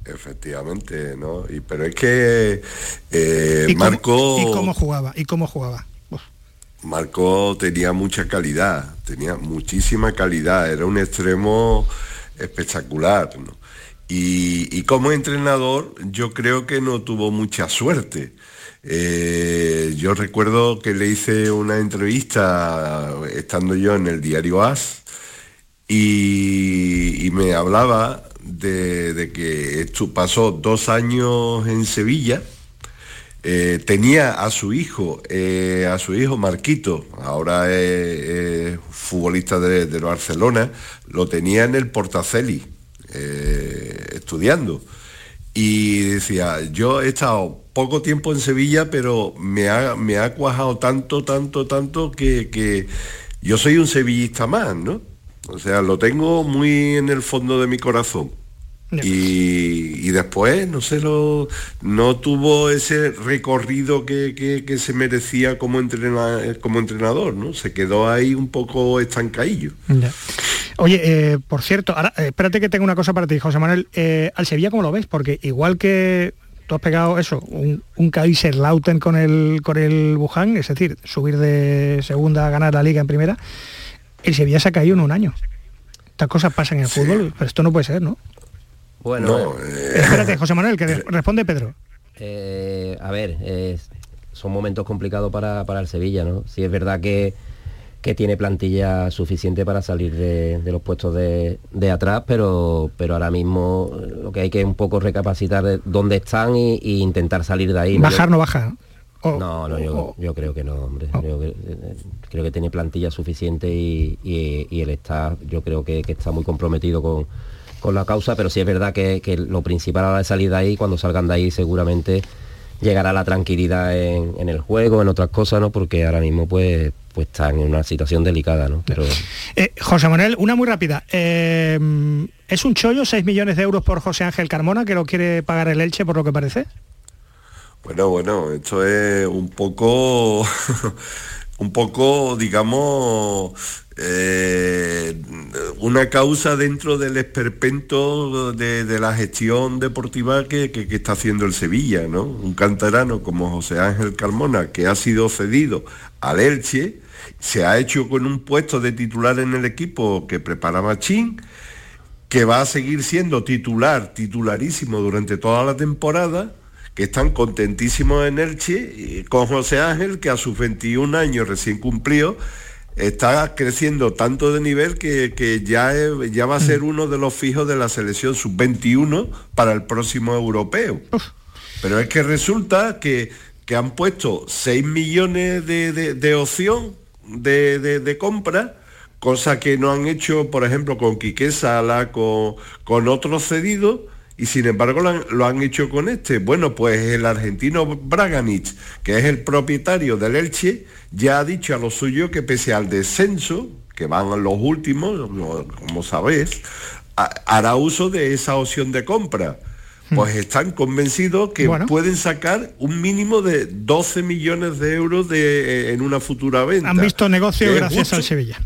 Speaker 8: Efectivamente, ¿no? Y, pero es que eh,
Speaker 4: y, cómo-
Speaker 8: Marco,
Speaker 4: y cómo jugaba, y cómo jugaba. Uf.
Speaker 8: Marco tenía mucha calidad, tenía muchísima calidad, era un extremo espectacular, ¿no? Y, y como entrenador yo creo que no tuvo mucha suerte. Eh, yo recuerdo que le hice una entrevista estando yo en el diario AS y, y me hablaba de, que estu- pasó dos años en Sevilla. Eh, tenía a su hijo, eh, a su hijo Marquito, ahora es, futbolista de Barcelona, lo tenía en el Portaceli, eh, estudiando. Y decía, yo he estado poco tiempo en Sevilla, pero me ha, me ha cuajado tanto, tanto, tanto que, que yo soy un sevillista más, ¿no? O sea, lo tengo muy en el fondo de mi corazón. Y, y después, no sé, lo, no tuvo ese recorrido que, que- que se merecía como, entrena- como entrenador, ¿no? Se quedó ahí un poco estancadillo.
Speaker 4: Oye, eh, por cierto, ahora, eh, espérate que tengo una cosa para ti, José Manuel. Eh, al Sevilla, ¿cómo lo ves? Porque igual que tú has pegado eso, un, un Kaiserlauten con el, con el Wuhan, es decir, subir de segunda a ganar la liga en primera, el Sevilla se ha caído en un año. Estas cosas pasan en el fútbol, pero esto no puede ser, ¿no?
Speaker 5: Bueno,
Speaker 8: No,
Speaker 5: eh,
Speaker 8: eh,
Speaker 4: Espérate, José Manuel, que re- responde Pedro.
Speaker 5: Eh, a ver, eh, son momentos complicados para, para el Sevilla, ¿no? Sí es verdad que, que tiene plantilla suficiente para salir de, de los puestos de, de atrás, pero, pero ahora mismo eh, lo que hay que un poco recapacitar de dónde están y, y intentar salir de ahí.
Speaker 4: Bajar
Speaker 5: Yo-
Speaker 4: no baja. O-
Speaker 5: no, no, yo,
Speaker 4: o-
Speaker 5: yo creo que no, hombre. Yo eh, creo que tiene plantilla suficiente y, y- y el staff yo creo que, que está muy comprometido con, con la causa, pero sí es verdad que, que lo principal a la hora de salir de ahí, cuando salgan de ahí seguramente llegará la tranquilidad en, en el juego, en otras cosas, ¿no? Porque ahora mismo pues, pues están en una situación delicada, ¿no? Pero
Speaker 4: Eh, José Manuel, una muy rápida. Eh, ¿Es un chollo 6 millones de euros por José Ángel Carmona que lo quiere pagar el Elche por lo que parece?
Speaker 8: Bueno, bueno, esto es un poco, un poco, digamos, eh, una causa dentro del esperpento de, la gestión deportiva que, que- está haciendo el Sevilla, ¿no? Un canterano como José Ángel Carmona, que ha sido cedido al Elche, se ha hecho con un puesto de titular en el equipo que prepara Machín, que va a seguir siendo titular, titularísimo durante toda la temporada, que están contentísimos en Elche, con José Ángel, que a sus 21 años recién cumplió, está creciendo tanto de nivel que, que ya, es- ya va a ser uno de los fijos de la selección sub-21 para el próximo europeo. Pero es que resulta que, que han puesto 6 millones de, de- de opción de, de- de compra, cosa que no han hecho, por ejemplo, con Quique Sala, con, con otros cedidos, y sin embargo lo han, hecho con este. Bueno, pues el argentino Braganich, que es el propietario del Elche, ya ha dicho a lo suyo que pese al descenso, que van los últimos, como sabéis, hará uso de esa opción de compra pues están convencidos que pueden sacar un mínimo de 12 millones de euros de, eh, en una futura venta.
Speaker 4: Han visto negocio gracias al Sevilla.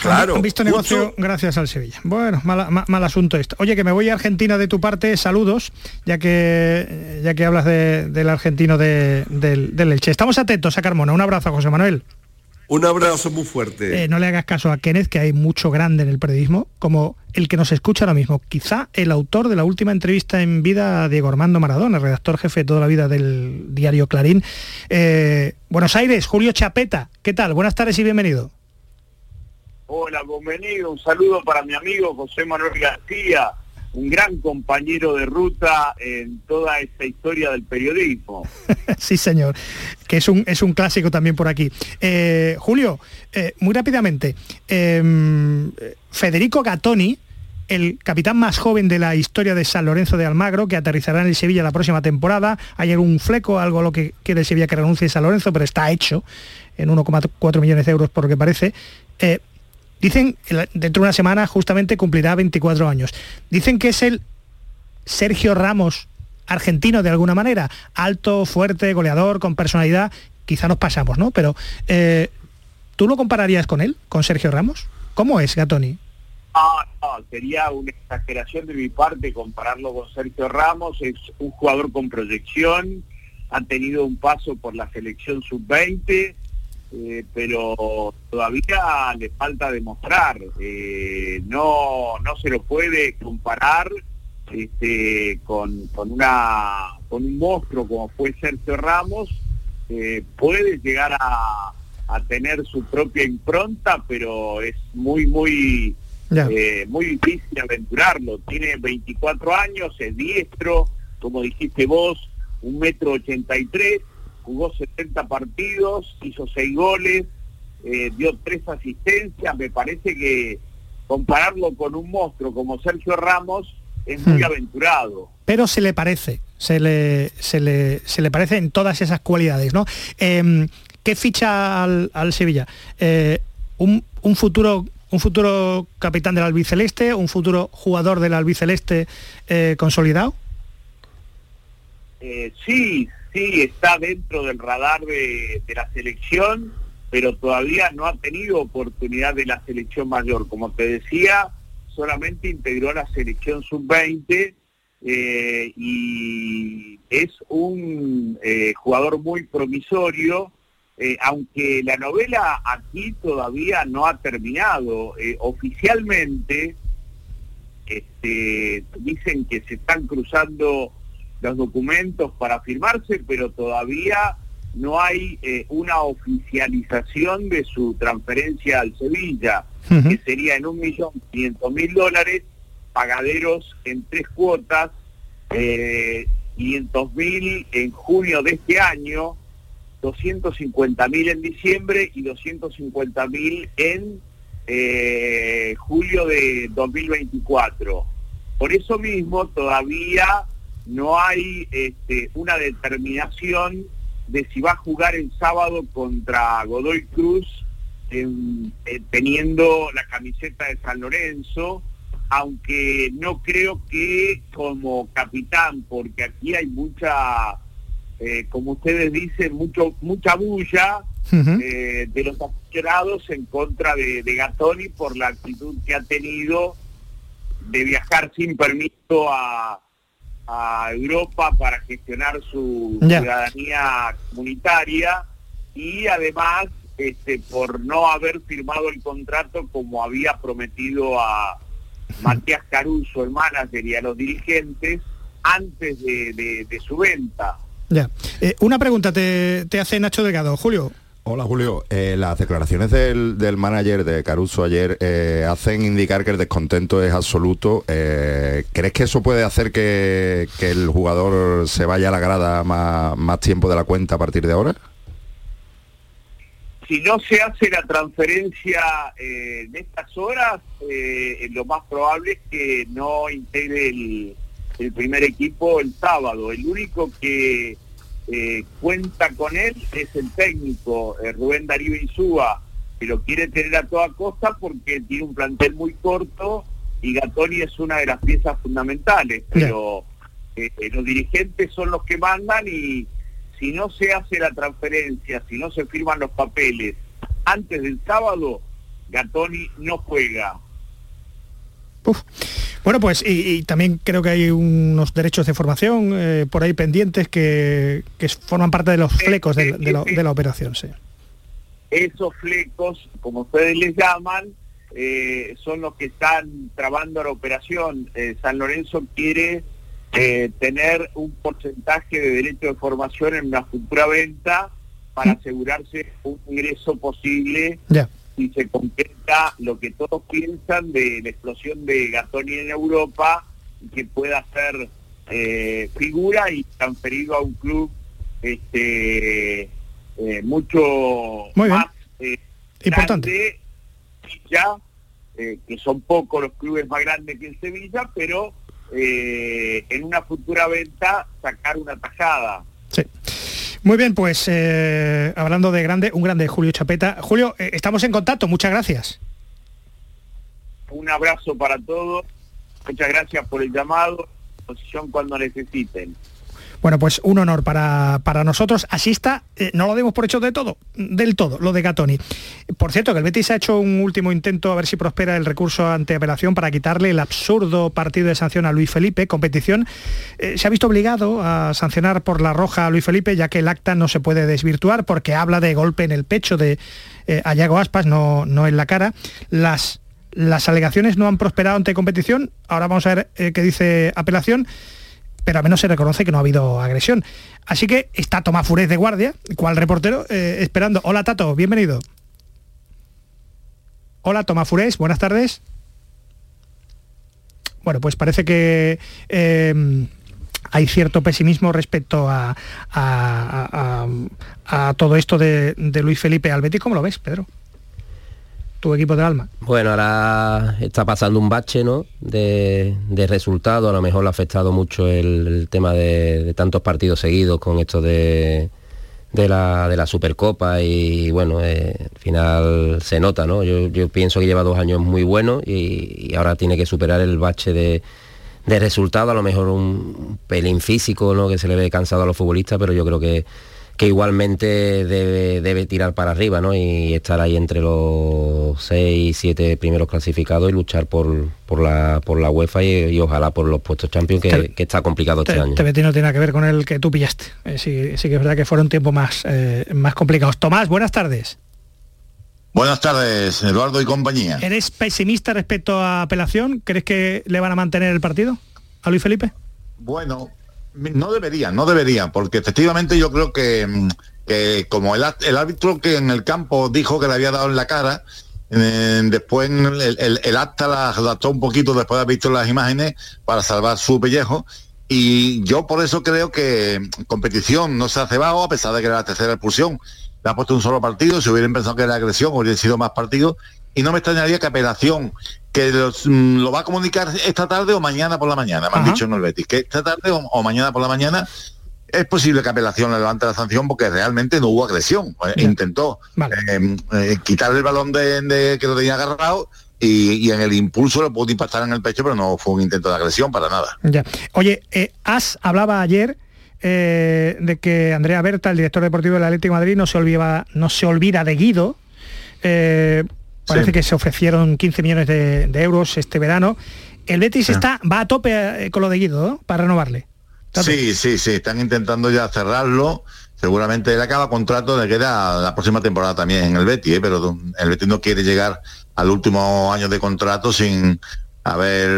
Speaker 4: claro, han visto negocio gracias al Sevilla. Bueno, mal, asunto esto. Oye, que me voy a Argentina de tu parte, saludos, ya que ya que hablas del argentino del, del Elche. Estamos atentos a Carmona. Un abrazo, José Manuel.
Speaker 8: Un abrazo muy fuerte.
Speaker 4: Eh, no le hagas caso a Kenneth, que hay mucho grande en el periodismo, como el que nos escucha ahora mismo. Quizá el autor de la última entrevista en vida a Diego Armando Maradona, redactor jefe de toda la vida del diario Clarín. Eh, Buenos Aires, Julio Chapeta. ¿Qué tal? Buenas tardes y bienvenido.
Speaker 9: Hola, bienvenido. Un saludo para mi amigo José Manuel García un gran compañero de ruta en toda esta historia del periodismo.
Speaker 4: sí, señor, que es un, es un clásico también por aquí. Eh, Julio, eh, muy rápidamente, em, Federico Gattoni, el capitán más joven de la historia de San Lorenzo de Almagro, que aterrizará en el Sevilla la próxima temporada. Hay algún fleco, algo a lo que quiere el Sevilla que renuncie San Lorenzo, pero está hecho en 1,4 millones de euros por lo que parece. Dicen, dentro de una semana justamente cumplirá 24 años. Dicen que es el Sergio Ramos argentino de alguna manera, alto, fuerte, goleador, con personalidad. Quizá nos pasamos, ¿no? Pero eh, ¿tú lo compararías con él, con Sergio Ramos? ¿Cómo es Gatoni?
Speaker 9: Ah, no, sería una exageración de mi parte compararlo con Sergio Ramos. Es un jugador con proyección, ha tenido un paso por la selección sub-20, eh, pero todavía le falta demostrar. Eh, no, no se lo puede comparar este, con, con, una, con un monstruo como fue Sergio Ramos. Eh, puede llegar a, a, tener su propia impronta, pero es muy, muy, muy difícil aventurarlo. Tiene 24 años, es diestro, como dijiste vos, un metro ochenta y tres jugó 70 partidos, hizo 6 goles, eh, dio 3 asistencias, me parece que compararlo con un monstruo como Sergio Ramos es muy hmm. aventurado.
Speaker 4: Pero se le parece, se le, se le, se le parece en todas esas cualidades, ¿no? Em, ¿Qué ficha al, Sevilla? Eh, un, futuro un futuro capitán del albiceleste, un futuro jugador del albiceleste eh, consolidado?
Speaker 9: sí, sí está dentro del radar de, la selección, pero todavía no ha tenido oportunidad de la selección mayor. Como te decía, solamente integró la selección sub-20 eh, y es un eh, jugador muy promisorio, eh, aunque la novela aquí todavía no ha terminado. oficialmente este, dicen que se están cruzando los documentos para firmarse, pero todavía no hay eh, una oficialización de su transferencia al Sevilla, que sería en un millón quinientos mil dólares, pagaderos en tres cuotas, eh, mil en junio de este año, 250 mil en diciembre y 250 mil en eh, julio de 2024. Por eso mismo todavía no hay este, una determinación de si va a jugar el sábado contra Godoy Cruz eh, teniendo la camiseta de San Lorenzo, aunque no creo que como capitán, porque aquí hay mucha, eh, como ustedes dicen, mucho, mucha bulla eh, de los aficionados en contra de, de Gatoni por la actitud que ha tenido de viajar sin permiso a a Europa para gestionar su ciudadanía comunitaria y además este, por no haber firmado el contrato como había prometido a Matías Caruso, el manager, y a los dirigentes antes de, su venta.
Speaker 4: Ya. Eh, una pregunta te, te hace Nacho Delgado. Julio,
Speaker 6: Hola Julio, eh, las declaraciones del, manager de Caruso ayer eh, hacen indicar que el descontento es absoluto. Eh, ¿Crees que eso puede hacer que, el jugador se vaya a la grada más, tiempo de la cuenta a partir de ahora?
Speaker 9: Si no se hace la transferencia en estas horas, lo más probable es que no integre el, el primer equipo el sábado. El único que eh, cuenta con él es el técnico eh, Rubén Darío Insúa, que lo quiere tener a toda costa porque tiene un plantel muy corto y Gatoni es una de las piezas fundamentales, pero eh, los dirigentes son los que mandan y si no se hace la transferencia, si no se firman los papeles antes del sábado, Gatoni no juega.
Speaker 4: Bueno, pues y, también creo que hay unos derechos de formación eh, por ahí pendientes que, forman parte de los flecos de, la, operación. Sí.
Speaker 9: Esos flecos, como ustedes les llaman, eh, son los que están trabando la operación. Eh, San Lorenzo quiere tener un porcentaje de derecho de formación en una futura venta para asegurarse un ingreso posible si se concreta lo que todos piensan de la explosión de Gatoni en Europa y que pueda ser eh, figura y transferido a un club este eh, mucho más eh, importante ya que son pocos los clubes más grandes que en Sevilla pero en una futura venta sacar una tajada.
Speaker 4: Muy bien, pues eh, hablando de grande, un grande Julio Chapeta. Julio, eh, estamos en contacto, muchas gracias.
Speaker 9: Un abrazo para todos, muchas gracias por el llamado, posición cuando necesiten.
Speaker 4: Bueno, pues un honor para, nosotros. Así está, eh, no lo demos por hecho de todo, del todo, lo de Gatoni. Por cierto, que el Betis ha hecho un último intento a ver si prospera el recurso ante apelación para quitarle el absurdo partido de sanción a Luis Felipe. Competición eh, se ha visto obligado a sancionar por la roja a Luis Felipe, ya que el acta no se puede desvirtuar porque habla de golpe en el pecho de eh, Aspas, no, no en la cara. Las, las alegaciones no han prosperado ante competición. Ahora vamos a ver qué dice apelación pero al menos se reconoce que no ha habido agresión. Así que está Tomás Furez de guardia, cual reportero, eh, esperando. Hola Tato, bienvenido. Hola Tomás Furés, buenas tardes. Bueno, pues parece que eh, hay cierto pesimismo respecto a, todo esto de, de Luis Felipe Albetti. ¿Cómo lo ves, Pedro? Tu equipo de alma?
Speaker 5: Bueno, ahora está pasando un bache ¿no? de, de resultados, a lo mejor le ha afectado mucho el, tema de, tantos partidos seguidos con esto de, de, la, de la Supercopa y bueno, eh, al final se nota, ¿no? Yo, pienso que lleva dos años muy buenos y, ahora tiene que superar el bache de, de resultados, a lo mejor un pelín físico, ¿no? que se le ve cansado a los futbolistas, pero yo creo que que igualmente debe, tirar para arriba ¿no? y estar ahí entre los 6, 7 primeros clasificados y luchar por, por, la, por la UEFA y, ojalá por los puestos Champions, que, está complicado este año.
Speaker 4: Este no tiene nada que ver con el que tú pillaste. Eh, sí, sí, que es verdad que fueron tiempos más, eh, más complicados. Tomás, buenas tardes.
Speaker 10: Buenas tardes, Eduardo y compañía.
Speaker 4: ¿Eres pesimista respecto a apelación? ¿Crees que le van a mantener el partido a Luis Felipe?
Speaker 10: Bueno, no deberían, no deberían, porque efectivamente yo creo que, mm, como el, árbitro que en el campo dijo que le había dado en la cara, después el, acta la adaptó un poquito después de haber visto las imágenes para salvar su pellejo. Y yo por eso creo que competición no se ha cebado, a pesar de que era la tercera expulsión. Le ha puesto un solo partido, si hubieran pensado que era agresión, hubieran sido más partidos. Y no me extrañaría que apelación que mm, lo va a comunicar esta tarde o mañana por la mañana, me han dicho en el Betis, que esta tarde o, mañana por la mañana es posible que apelación le levante la sanción porque realmente no hubo agresión. Eh, intentó eh, eh, quitarle el balón de, que lo tenía agarrado y, en el impulso lo pudo impactar en el pecho, pero no fue un intento de agresión para nada.
Speaker 4: Ya. Oye, As hablaba ayer de que Andrea Berta, el director deportivo del Atlético de Madrid, no se olvida, no se olvida de Guido. Parece que se ofrecieron 15 millones de, euros este verano. El Betis está, va a tope eh, con lo de Guido, para renovarle.
Speaker 10: Sí, sí, sí, están intentando ya cerrarlo. Seguramente él acaba contrato de queda la próxima temporada también en el Betis, ¿eh? pero el Betis no quiere llegar al último año de contrato sin haber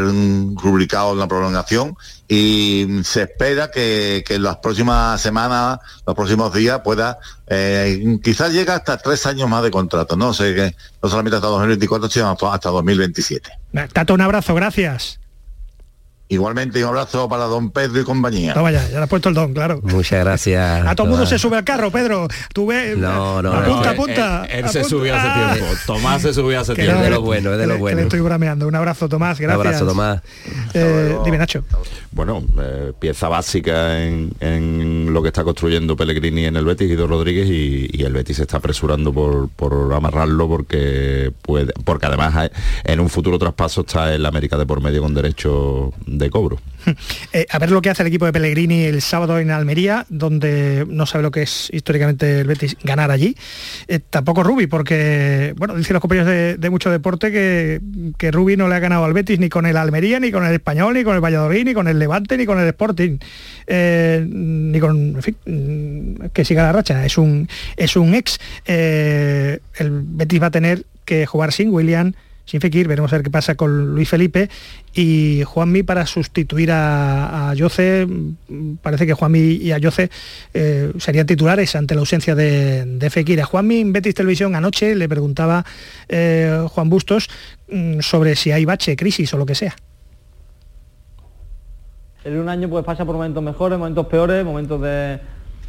Speaker 10: rubricado una prolongación y se espera que, en las próximas semanas, los próximos días pueda, eh, quizás llegue hasta tres años más de contrato, no sé que no solamente hasta 2024, sino hasta 2027.
Speaker 4: Tato, un abrazo, gracias.
Speaker 10: Igualmente, un abrazo para don Pedro y compañía.
Speaker 4: Toma ya, ya le has puesto el don, claro.
Speaker 5: Muchas gracias.
Speaker 4: A todo el mundo se sube al carro, Pedro. Tú ves.
Speaker 5: No, no,
Speaker 4: apunta,
Speaker 5: no.
Speaker 4: apunta.
Speaker 11: Él, él se
Speaker 4: apunta.
Speaker 11: subió hace
Speaker 4: Ah,
Speaker 11: tiempo. Tomás se subió hace
Speaker 4: que
Speaker 11: tiempo.
Speaker 4: no,
Speaker 5: de lo bueno, es de lo bueno.
Speaker 4: le estoy brameando. Un abrazo, Tomás.
Speaker 5: Un
Speaker 4: Gracias.
Speaker 5: abrazo, Tomás.
Speaker 4: Eh, dime, Nacho.
Speaker 6: Bueno, eh, pieza básica en, en lo que está construyendo Pellegrini en el Betis, Guido Rodríguez, y, y el Betis se está apresurando por, por amarrarlo porque puede, porque además hay- en un futuro traspaso está el América de por medio con derecho de cobro.
Speaker 4: Eh, a ver lo que hace el equipo de Pellegrini el sábado en Almería, donde no sabe lo que es históricamente el Betis ganar allí. Eh, tampoco Rubi, porque, bueno, dicen los compañeros de, mucho deporte que, que Rubi no le ha ganado al Betis ni con el Almería, ni con el Español, ni con el Valladolid, ni con el Levante, ni con el Sporting, eh, ni con, en fin, mm, que siga la racha. Es un, es un ex. El Betis va a tener que jugar sin William, sin Fekir, veremos a ver qué pasa con Luis Felipe y Juanmi para sustituir a, a Yoce, parece que Juanmi y a eh, serían titulares ante la ausencia de, de Fekir. A Juanmi en Betis Televisión anoche le preguntaba eh, Juan Bustos mm, sobre si hay bache, crisis o lo que sea.
Speaker 12: En un año pues pasa por momentos mejores, momentos peores, momentos de,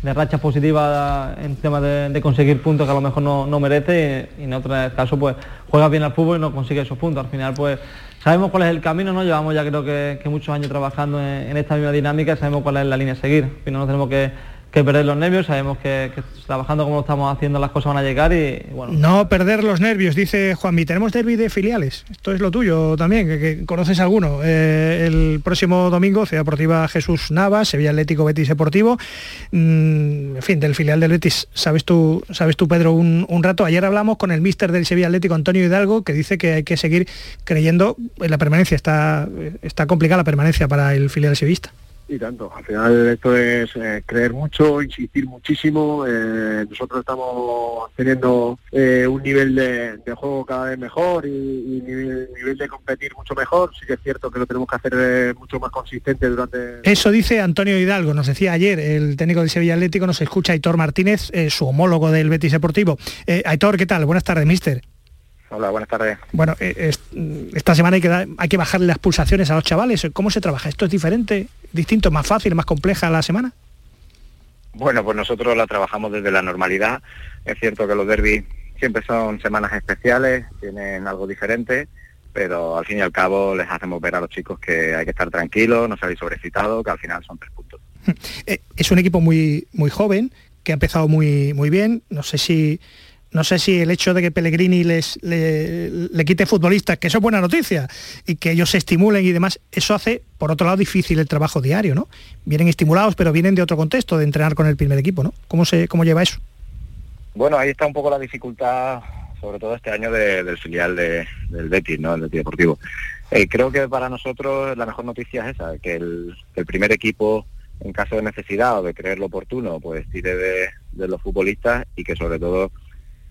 Speaker 12: de rachas positivas en temas de, de conseguir puntos que a lo mejor no, no merece y, en otro caso pues juega bien al fútbol y no consigue esos puntos. Al final pues sabemos cuál es el camino, ¿no? Llevamos ya creo que, muchos años trabajando en, esta misma dinámica y sabemos cuál es la línea a seguir. Al no tenemos que, que perder los nervios, sabemos que, trabajando como estamos haciendo las cosas van a llegar y, bueno.
Speaker 4: No perder los nervios, dice Juanmi. Tenemos derby de filiales. Esto es lo tuyo también, que, conoces alguno. Eh, el próximo domingo, Ciudad Deportiva Jesús Navas, Sevilla Atlético Betis Deportivo. Mm, en fin, del filial del Betis, sabes tú, sabes tú Pedro, un, un rato. Ayer hablamos con el míster del Sevilla Atlético, Antonio Hidalgo, que dice que hay que seguir creyendo en la permanencia. Está, está complicada la permanencia para el filial sevillista.
Speaker 13: Y tanto, al final esto es eh, creer mucho, insistir muchísimo. eh, nosotros estamos teniendo eh, un nivel de, juego cada vez mejor y, y nivel, de competir mucho mejor. Sí que es cierto que lo tenemos que hacer mucho más consistente durante...
Speaker 4: Eso dice Antonio Hidalgo, nos decía ayer el técnico del Sevilla Atlético, nos escucha Aitor Martínez, su homólogo del Betis Deportivo. Aitor, ¿qué tal? Buenas tardes, mister.
Speaker 14: Hola, buenas tardes.
Speaker 4: Bueno, eh, es- esta semana hay que, dar- hay que bajarle las pulsaciones a los chavales. ¿Cómo se trabaja? ¿Esto es diferente, distinto, más fácil, más compleja la semana?
Speaker 14: Bueno, pues nosotros la trabajamos desde la normalidad. Es cierto que los derbis siempre son semanas especiales, tienen algo diferente, pero al fin y al cabo les hacemos ver a los chicos que hay que estar tranquilos, no salir sobrecitados, que al final son tres puntos.
Speaker 4: Eh, es un equipo muy, muy joven, que ha empezado muy, muy bien. No sé si no sé si el hecho de que Pellegrini les, le, quite futbolistas, que eso es buena noticia, y que ellos se estimulen y demás, eso hace, por otro lado, difícil el trabajo diario, ¿no? Vienen estimulados, pero vienen de otro contexto, de entrenar con el primer equipo, ¿no? ¿Cómo, se, cómo lleva eso?
Speaker 14: Bueno, ahí está un poco la dificultad, sobre todo este año de- del filial de- del Betis, ¿no? El Betis Deportivo. Eh, creo que para nosotros la mejor noticia es esa, que el, que el primer equipo, en caso de necesidad o de creerlo oportuno, pues tire de, de los futbolistas y que sobre todo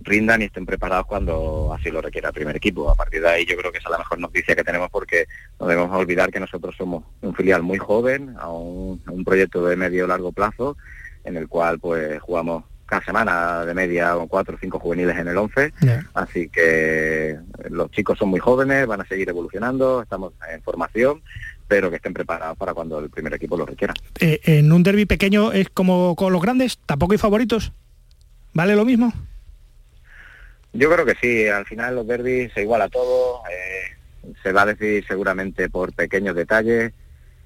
Speaker 14: rindan y estén preparados cuando así lo requiera el primer equipo. A partir de ahí yo creo que esa es la mejor noticia que tenemos porque no debemos olvidar que nosotros somos un filial muy joven, a un, a un proyecto de medio largo plazo, en el cual pues jugamos cada semana de media con cuatro o cinco juveniles en el 11, así que los chicos son muy jóvenes, van a seguir evolucionando, estamos en formación, pero que estén preparados para cuando el primer equipo lo requiera.
Speaker 4: Eh, en un derby pequeño es como con los grandes, tampoco hay favoritos. ¿Vale lo mismo?
Speaker 14: Yo creo que sí, al final los derbis se iguala todo, eh, se va a decidir seguramente por pequeños detalles,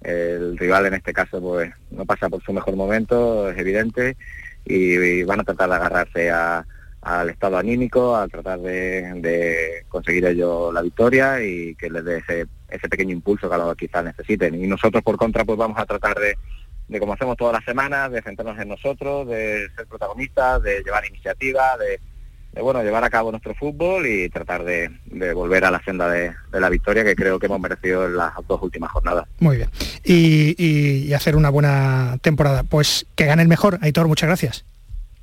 Speaker 14: el rival en este caso pues no pasa por su mejor momento, es evidente, y, van a tratar de agarrarse a- al estado anímico, a tratar de, conseguir ellos la victoria y que les dé ese, ese pequeño impulso que quizás necesiten. Y nosotros por contra pues vamos a tratar de, de como hacemos todas las semanas, de centrarnos en nosotros, de ser protagonistas, de llevar iniciativa, de, de, bueno, llevar a cabo nuestro fútbol y tratar de, de volver a la senda de, de la victoria que creo que hemos merecido en las dos últimas jornadas.
Speaker 4: Muy bien. Y, y- y hacer una buena temporada. Pues que gane el mejor. Aitor, muchas gracias.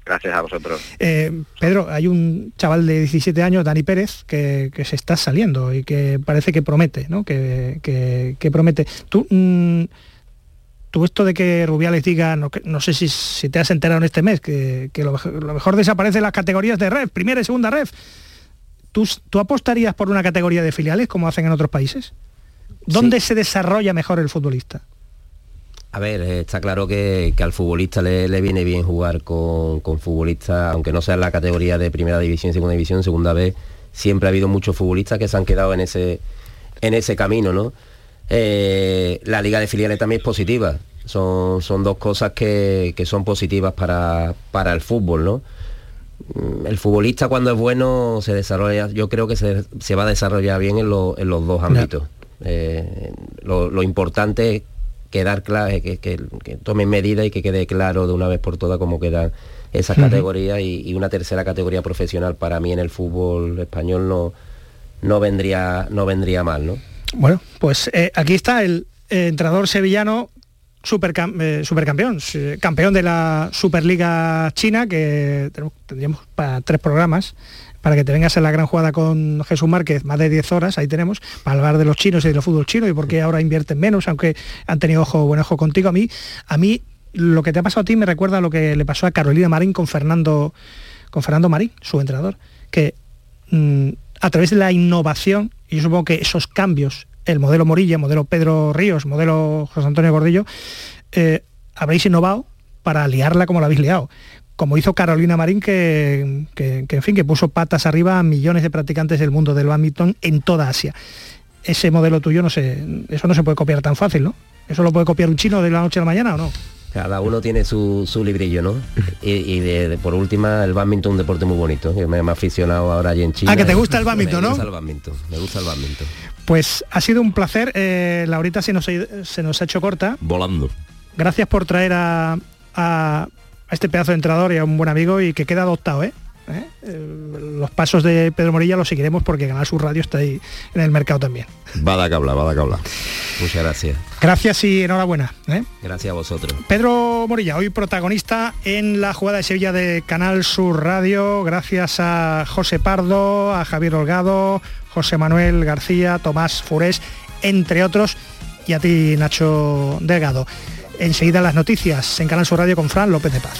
Speaker 14: Gracias a vosotros.
Speaker 4: Eh, Pedro, hay un chaval de 17 años, Dani Pérez, que, que se está saliendo y que parece que promete, ¿no? Que, que- que promete. Tú, mm, tú esto de que Rubiales diga, no, sé si, si te has enterado en este mes, que, que lo, mejor- lo mejor desaparecen las categorías de ref, primera y segunda ref. ¿Tú, ¿Tú apostarías por una categoría de filiales como hacen en otros países? ¿Dónde se desarrolla mejor el futbolista?
Speaker 5: A ver, eh, está claro que, que al futbolista le, le, viene bien jugar con, con, futbolistas, aunque no sea en la categoría de primera división, segunda división, segunda vez, siempre ha habido muchos futbolistas que se han quedado en ese, en ese camino, ¿no? Eh, la liga de filiales también es positiva. Son, son dos cosas que, que son positivas para, para, el fútbol, ¿no? Mm, El futbolista cuando es bueno se desarrolla, yo creo que se, se va a desarrollar bien en, lo, en los dos ámbitos. Eh, lo, lo, importante es quedar claro, que, que, que, tomen medidas y que quede claro de una vez por todas cómo quedan esas uh -huh. categorías y, y, una tercera categoría profesional para mí en el fútbol español no, no, vendría, no vendría mal, ¿no?
Speaker 4: Bueno, pues eh, aquí está el eh, entrenador sevillano supercam eh, supercampeón, campeón de la Superliga China, que tendríamos para tres programas, para que te vengas en la gran jugada con Jesús Márquez, más de 10 horas, ahí tenemos, para hablar de los chinos y del fútbol chino y por qué ahora invierten menos, aunque han tenido ojo, buen ojo contigo. A mí, a mí lo que te ha pasado a ti me recuerda lo que le pasó a Carolina Marín con Fernando, con Fernando Marín, su entrenador, que mmm, a través de la innovación, y yo supongo que esos cambios, el modelo Morilla, modelo Pedro Ríos, modelo José Antonio Gordillo, eh, habréis innovado para liarla como la habéis liado. Como hizo Carolina Marín, que, en fin, que puso patas arriba a millones de practicantes del mundo del badminton en toda Asia. Ese modelo tuyo, no sé, eso no se puede copiar tan fácil, ¿no? ¿Eso lo puede copiar un chino de la noche a la mañana o no?
Speaker 5: Cada uno tiene su, su librillo, ¿no? Y, y de, de, por última, el badminton un deporte muy bonito. Yo me he aficionado ahora allí en China.
Speaker 4: Ah, que te gusta el badminton, ¿no?
Speaker 5: Me gusta el badminton, me gusta el badminton.
Speaker 4: Pues ha sido un placer. Eh, Laurita se nos, ha, se nos ha hecho corta.
Speaker 6: Volando.
Speaker 4: Gracias por traer a, a, a este pedazo de entrenador y a un buen amigo y que queda adoptado, ¿eh? ¿Eh? los pasos de Pedro Morilla los seguiremos porque Canal Sur Radio está ahí en el mercado también.
Speaker 6: Va de que habla, va de que habla.
Speaker 5: Muchas gracias.
Speaker 4: Gracias y enhorabuena. ¿eh?
Speaker 5: Gracias a vosotros.
Speaker 4: Pedro Morilla, hoy protagonista en la jugada de Sevilla de Canal Sur Radio. Gracias a José Pardo, a Javier Holgado, José Manuel García, Tomás Furés, entre otros, y a ti, Nacho Delgado. Enseguida las noticias en Canal Sur Radio con Fran López de Paz.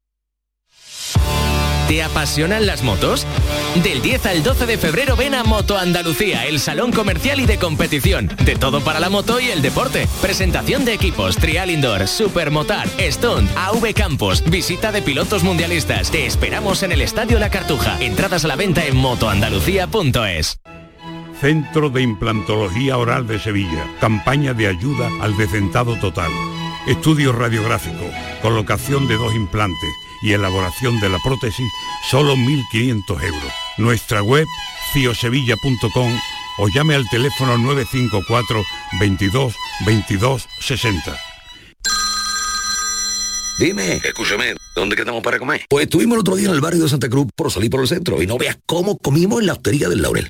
Speaker 15: ¿Te apasionan las motos? Del 10 al 12 de febrero ven a Moto Andalucía, el salón comercial y de competición. De todo para la moto y el deporte. Presentación de equipos, trial indoor, supermotar, stunt, AV Campos, visita de pilotos mundialistas. Te esperamos en el Estadio La Cartuja. Entradas a la venta en motoandalucía.es.
Speaker 3: Centro de Implantología Oral de Sevilla. Campaña de ayuda al decentado total. Estudio radiográfico. Colocación de dos implantes y elaboración de la prótesis, solo 1.500 euros. Nuestra web, ciosevilla.com o llame al teléfono 954 22 22 60.
Speaker 16: Dime, escúchame, ¿dónde quedamos para comer? Pues estuvimos el otro día en el barrio de Santa Cruz por salir por el centro y no veas cómo comimos en la hostería del Laurel.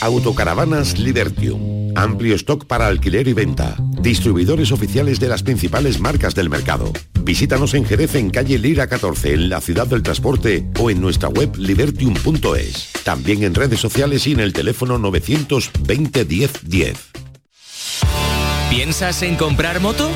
Speaker 17: Autocaravanas Libertium. Amplio stock para alquiler y venta. Distribuidores oficiales de las principales marcas del mercado. Visítanos en Jerez en calle Lira 14 en la ciudad del transporte o en nuestra web libertium.es. También en redes sociales y en el teléfono 920 10 10.
Speaker 15: ¿Piensas en comprar moto?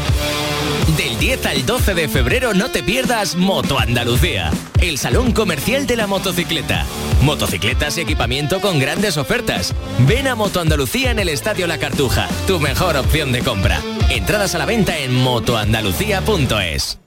Speaker 15: Del 10 al 12 de febrero no te pierdas Moto Andalucía, el salón comercial de la motocicleta. Motocicletas y equipamiento con grandes ofertas. Ven a Moto Andalucía en el Estadio La Cartuja, tu mejor opción de compra. Entradas a la venta en motoandalucía.es.